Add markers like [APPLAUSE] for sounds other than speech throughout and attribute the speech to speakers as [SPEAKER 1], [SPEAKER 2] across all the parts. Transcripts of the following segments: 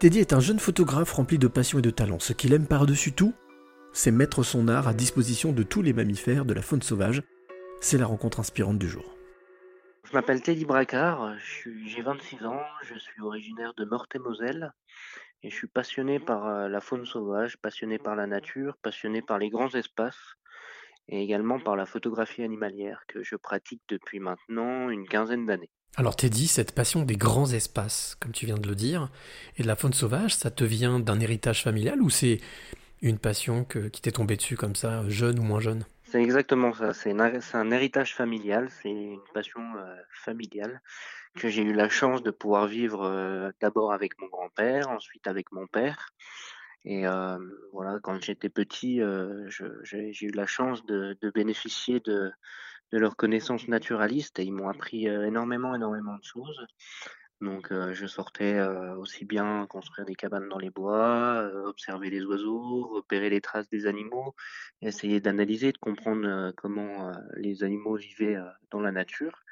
[SPEAKER 1] Teddy est un jeune photographe rempli de passion et de talent. Ce qu'il aime par-dessus tout, c'est mettre son art à disposition de tous les mammifères de la faune sauvage. C'est la rencontre inspirante du jour.
[SPEAKER 2] Je m'appelle Teddy Bracard, j'ai 26 ans, je suis originaire de Meurthe-et-Moselle et je suis passionné par euh, la faune sauvage, passionné par la nature, passionné par les grands espaces et également par la photographie animalière que je pratique depuis maintenant une quinzaine d'années.
[SPEAKER 1] Alors Teddy, cette passion des grands espaces, comme tu viens de le dire, et de la faune sauvage, ça te vient d'un héritage familial ou c'est une passion qui t'est tombée dessus comme ça, jeune ou moins jeune?
[SPEAKER 2] C'est exactement ça, c'est un, héritage familial, c'est une passion euh, familiale que j'ai eu la chance de pouvoir vivre euh, d'abord avec mon grand-père, ensuite avec mon père. Et euh, voilà, quand j'étais petit, j'ai eu la chance de, de bénéficier de, de leurs connaissances naturalistes et ils m'ont appris énormément, énormément de choses. Donc je sortais aussi bien construire des cabanes dans les bois, observer les oiseaux, repérer les traces des animaux, essayer d'analyser, de comprendre comment les animaux vivaient dans la nature.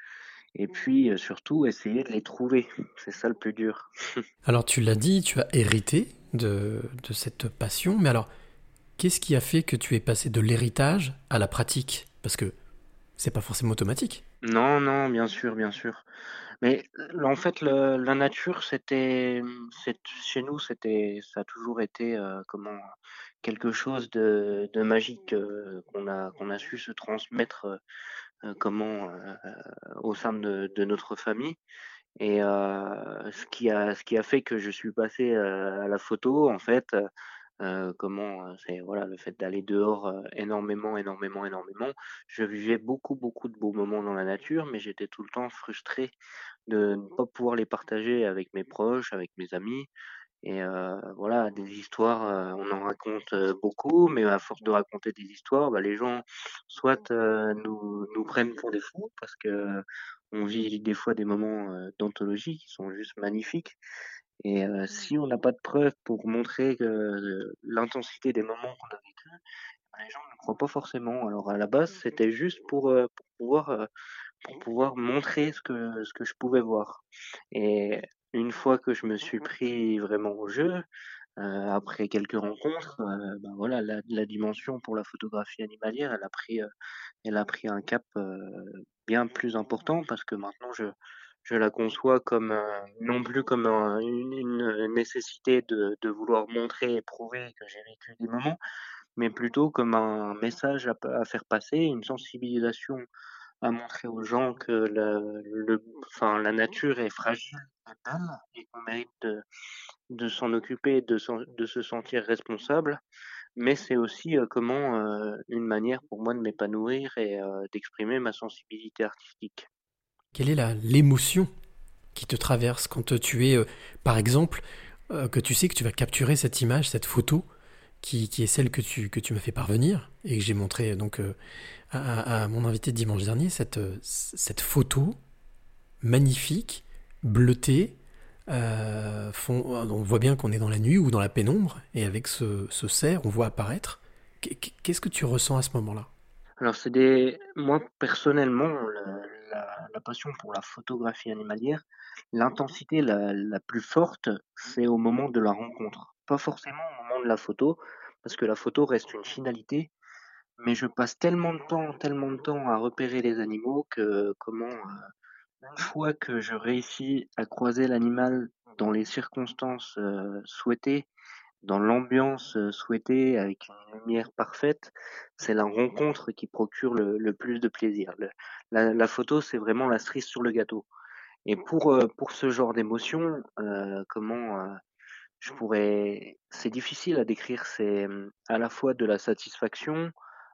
[SPEAKER 2] Et puis surtout essayer de les trouver. C'est ça le plus dur. [LAUGHS]
[SPEAKER 1] alors tu l'as dit, tu as hérité de, de cette passion, mais alors qu'est-ce qui a fait que tu es passé de l'héritage à la pratique? Parce que c'est pas forcément automatique.
[SPEAKER 2] Non, non, bien sûr, bien sûr. Mais en fait, la nature, c'était, chez nous, c'était, ça a toujours été euh, comment quelque chose de, magique euh, qu'on a qu'on a su se transmettre euh, comment au sein de, de notre famille. Et ce qui a ce qui a fait que je suis passé à la photo, en fait, comment c'est voilà le fait d'aller dehors énormément, énormément, énormément. Je vivais beaucoup, beaucoup de beaux moments dans la nature, mais j'étais tout le temps frustré de ne pas pouvoir les partager avec mes proches, avec mes amis. Et voilà, des histoires, on en raconte beaucoup, mais à force de raconter des histoires, bah, les gens soit nous, nous prennent pour des fous parce que on vit des fois des moments d'anthologie qui sont juste magnifiques, et si on n'a pas de preuves pour montrer que l'intensité des moments qu'on a vécu, bah, les gens ne croient pas forcément. Alors à la base, c'était juste pour, pour pouvoir pour pouvoir montrer ce que ce que je pouvais voir. Et une fois que je me suis pris vraiment au jeu, après quelques rencontres, ben voilà, la, la, dimension pour la photographie animalière, elle a pris, elle a pris un cap bien plus important parce que maintenant je je la conçois comme non plus comme une, nécessité de, vouloir montrer et prouver que j'ai vécu des moments, mais plutôt comme un message à, faire passer, une sensibilisation à montrer aux gens que la, le, enfin, la nature est fragile et et qu'on mérite de, s'en occuper, de, de se sentir responsable. Mais c'est aussi comment une manière pour moi de m'épanouir et d'exprimer ma sensibilité artistique.
[SPEAKER 1] Quelle est l'émotion qui te traverse quand tu es, euh, par exemple, euh, que tu sais que tu vas capturer cette image, cette photo, qui, est celle que tu, que tu m'as fait parvenir et que j'ai montré donc euh, à, mon invité dimanche dernier, cette, cette photo magnifique, bleutée. on voit bien qu'on est dans la nuit ou dans la pénombre, et avec ce, ce cerf, on voit apparaître. Qu'est-ce que tu ressens à ce moment-là?
[SPEAKER 2] Alors, c'est des. Moi, personnellement, la, passion pour la photographie animalière, l'intensité la, plus forte, c'est au moment de la rencontre. Pas forcément au moment de la photo, parce que la photo reste une finalité, mais je passe tellement de temps, tellement de temps à repérer les animaux que comment euh, une fois que je réussis à croiser l'animal dans les circonstances euh, souhaitées dans l'ambiance souhaitée, avec une lumière parfaite, c'est la rencontre qui procure le, plus de plaisir. la, photo, c'est vraiment la cerise sur le gâteau. Et pour, pour ce genre d'émotion, comment je pourrais... C'est difficile à décrire, c'est à la fois de la satisfaction,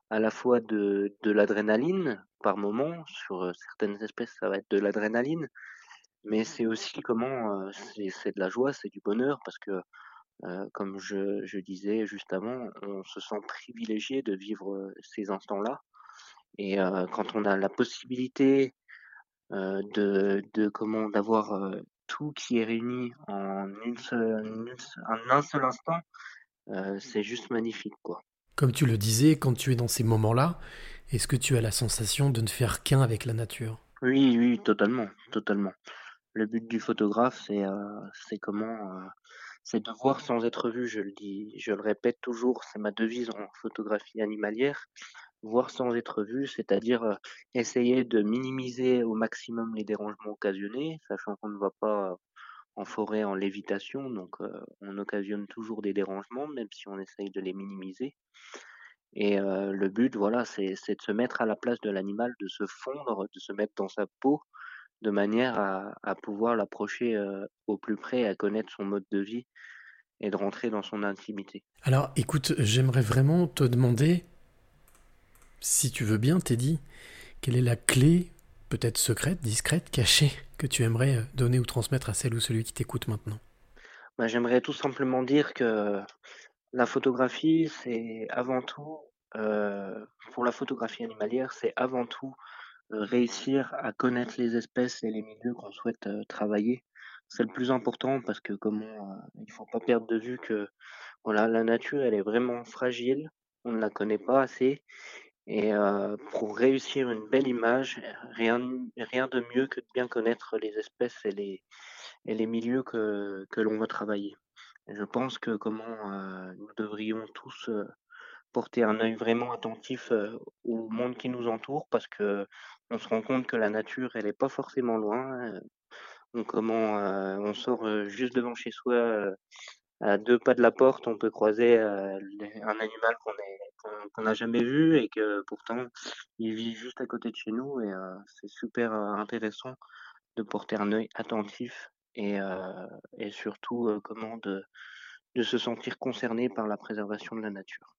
[SPEAKER 2] à la fois de, de l'adrénaline par moment, sur certaines espèces ça va être de l'adrénaline, mais c'est aussi comment c'est de la joie, c'est du bonheur, parce que comme je, je, disais juste avant, on se sent privilégié de vivre ces instants-là. Et quand on a la possibilité de, de comment d'avoir tout qui est réuni en une seule, un seul instant, c'est juste magnifique, quoi.
[SPEAKER 1] Comme tu le disais, quand tu es dans ces moments-là, est-ce que tu as la sensation de ne faire qu'un avec la nature?
[SPEAKER 2] Oui, oui, totalement, totalement. Le but du photographe, c'est c'est comment c'est de voir sans être vu, je le dis je le répète toujours, c'est ma devise en photographie animalière. Voir sans être vu, c'est-à-dire, heu, essayer de minimiser au maximum les dérangements occasionnés, sachant qu'on ne va pas en forêt en lévitation, donc heu, on occasionne toujours des dérangements, même si on essaye de les minimiser et le but, voilà, c'est de se mettre à la place de l'animal, de se fondre, de se mettre dans sa peau, de manière à à pouvoir l'approcher, au plus près, à connaître son mode de vie et de rentrer dans son intimité.
[SPEAKER 1] Alors écoute, j'aimerais vraiment te demander, si tu veux bien, Teddy, quelle est la clé, peut-être secrète, discrète, cachée, que tu aimerais donner ou transmettre à celle ou celui qui t'écoute maintenant?
[SPEAKER 2] Bah, j'aimerais tout simplement dire que la photographie, c'est avant tout, pour la photographie animalière, c'est avant tout, réussir à connaître les espèces et les milieux qu'on souhaite, heu, travailler. C'est le plus important parce que comment, heu, il faut pas perdre de vue que, voilà, la nature, elle est vraiment fragile, on ne la connaît pas assez et heu, pour réussir une belle image, rien rien de mieux que de bien connaître les espèces et les et les milieux que que l'on veut travailler. Je pense que comment, heu, nous devrions tous, porter un œil vraiment attentif, au monde qui nous entoure parce que on se rend compte que la nature, elle est pas forcément loin, donc comment, on sort, juste devant chez soi, à 2 pas de la porte, on peut croiser, un animal qu'on qu'on n'a jamais vu et que pourtant il vit juste à côté de chez nous et c'est super, intéressant de porter un œil attentif et et surtout, comment de de se sentir concerné par la préservation de la nature.